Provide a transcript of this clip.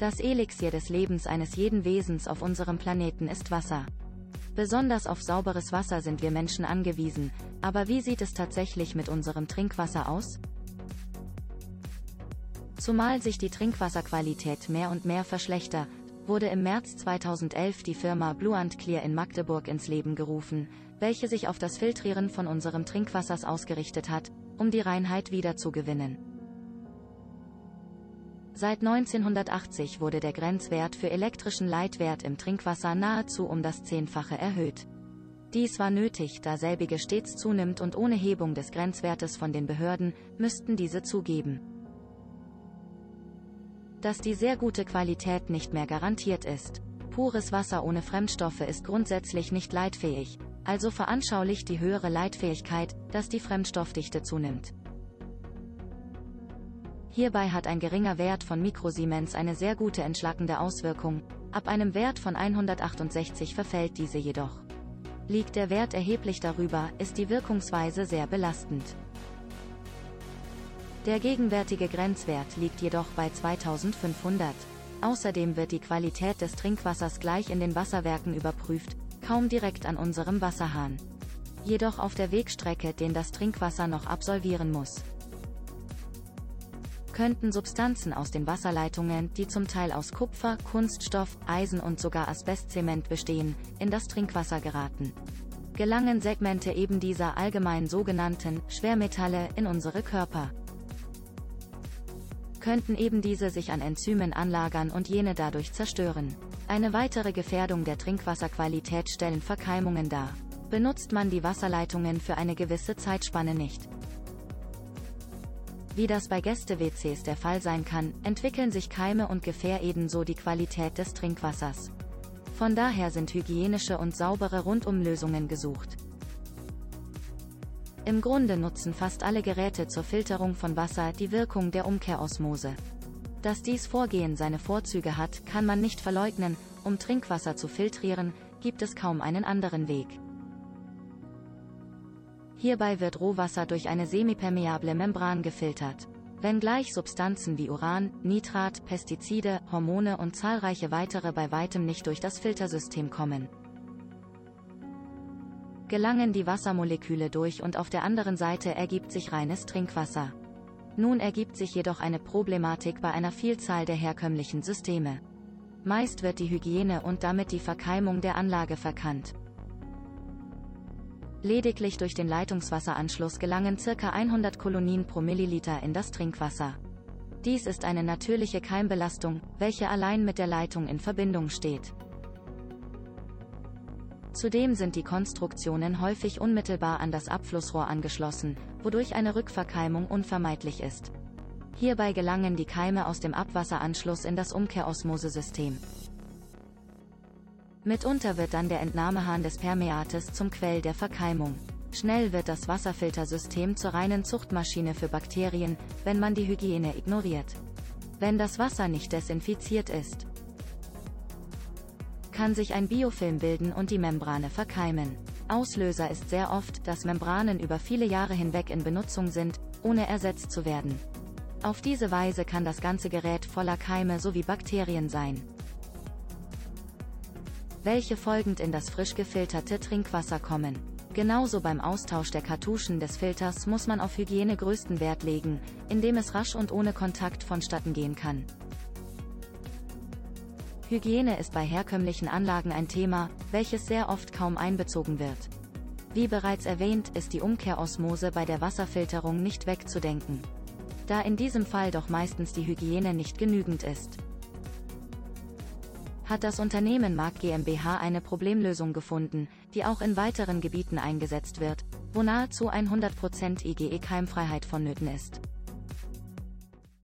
Das Elixier des Lebens eines jeden Wesens auf unserem Planeten ist Wasser. Besonders auf sauberes Wasser sind wir Menschen angewiesen, aber wie sieht es tatsächlich mit unserem Trinkwasser aus? Zumal sich die Trinkwasserqualität mehr und mehr verschlechtert, wurde im März 2011 die Firma Blue and Clear in Magdeburg ins Leben gerufen, welche sich auf das Filtrieren von unserem Trinkwassers ausgerichtet hat, um die Reinheit wiederzugewinnen. Seit 1980 wurde der Grenzwert für elektrischen Leitwert im Trinkwasser nahezu um das Zehnfache erhöht. Dies war nötig, da selbige stets zunimmt und ohne Hebung des Grenzwertes von den Behörden, müssten diese zugeben. Dass die sehr gute Qualität nicht mehr garantiert ist. Pures Wasser ohne Fremdstoffe ist grundsätzlich nicht leitfähig, also veranschaulicht die höhere Leitfähigkeit, dass die Fremdstoffdichte zunimmt. Hierbei hat ein geringer Wert von Mikrosiemens eine sehr gute entschlackende Auswirkung, ab einem Wert von 168 verfällt diese jedoch. Liegt der Wert erheblich darüber, ist die Wirkungsweise sehr belastend. Der gegenwärtige Grenzwert liegt jedoch bei 2500. Außerdem wird die Qualität des Trinkwassers gleich in den Wasserwerken überprüft, kaum direkt an unserem Wasserhahn. Jedoch auf der Wegstrecke, den das Trinkwasser noch absolvieren muss könnten Substanzen aus den Wasserleitungen, die zum Teil aus Kupfer, Kunststoff, Eisen und sogar Asbestzement bestehen, in das Trinkwasser geraten. Gelangen Segmente eben dieser allgemein sogenannten Schwermetalle in unsere Körper. Könnten eben diese sich an Enzymen anlagern und jene dadurch zerstören. Eine weitere Gefährdung der Trinkwasserqualität stellen Verkeimungen dar. Benutzt man die Wasserleitungen für eine gewisse Zeitspanne nicht, wie das bei Gäste-WCs der Fall sein kann, entwickeln sich Keime und Gefähr ebenso die Qualität des Trinkwassers. Von daher sind hygienische und saubere Rundumlösungen gesucht. Im Grunde nutzen fast alle Geräte zur Filterung von Wasser die Wirkung der Umkehrosmose. Dass dies Vorgehen seine Vorzüge hat, kann man nicht verleugnen, um Trinkwasser zu filtrieren, gibt es kaum einen anderen Weg. Hierbei wird Rohwasser durch eine semipermeable Membran gefiltert. Wenngleich Substanzen wie Uran, Nitrat, Pestizide, Hormone und zahlreiche weitere bei weitem nicht durch das Filtersystem kommen. Gelangen die Wassermoleküle durch und auf der anderen Seite ergibt sich reines Trinkwasser. Nun ergibt sich jedoch eine Problematik bei einer Vielzahl der herkömmlichen Systeme. Meist wird die Hygiene und damit die Verkeimung der Anlage verkannt. Lediglich durch den Leitungswasseranschluss gelangen ca. 100 Kolonien pro Milliliter in das Trinkwasser. Dies ist eine natürliche Keimbelastung, welche allein mit der Leitung in Verbindung steht. Zudem sind die Konstruktionen häufig unmittelbar an das Abflussrohr angeschlossen, wodurch eine Rückverkeimung unvermeidlich ist. Hierbei gelangen die Keime aus dem Abwasseranschluss in das Umkehrosmosesystem. Mitunter wird dann der Entnahmehahn des Permeates zum Quell der Verkeimung. Schnell wird das Wasserfiltersystem zur reinen Zuchtmaschine für Bakterien, wenn man die Hygiene ignoriert. Wenn das Wasser nicht desinfiziert ist, kann sich ein Biofilm bilden und die Membrane verkeimen. Auslöser ist sehr oft, dass Membranen über viele Jahre hinweg in Benutzung sind, ohne ersetzt zu werden. Auf diese Weise kann das ganze Gerät voller Keime sowie Bakterien sein welche folgend in das frisch gefilterte Trinkwasser kommen. Genauso beim Austausch der Kartuschen des Filters muss man auf Hygiene größten Wert legen, indem es rasch und ohne Kontakt vonstatten gehen kann. Hygiene ist bei herkömmlichen Anlagen ein Thema, welches sehr oft kaum einbezogen wird. Wie bereits erwähnt, ist die Umkehrosmose bei der Wasserfilterung nicht wegzudenken. Da in diesem Fall doch meistens die Hygiene nicht genügend ist hat das Unternehmen Mark GmbH eine Problemlösung gefunden, die auch in weiteren Gebieten eingesetzt wird, wo nahezu 100% IgE-Keimfreiheit vonnöten ist.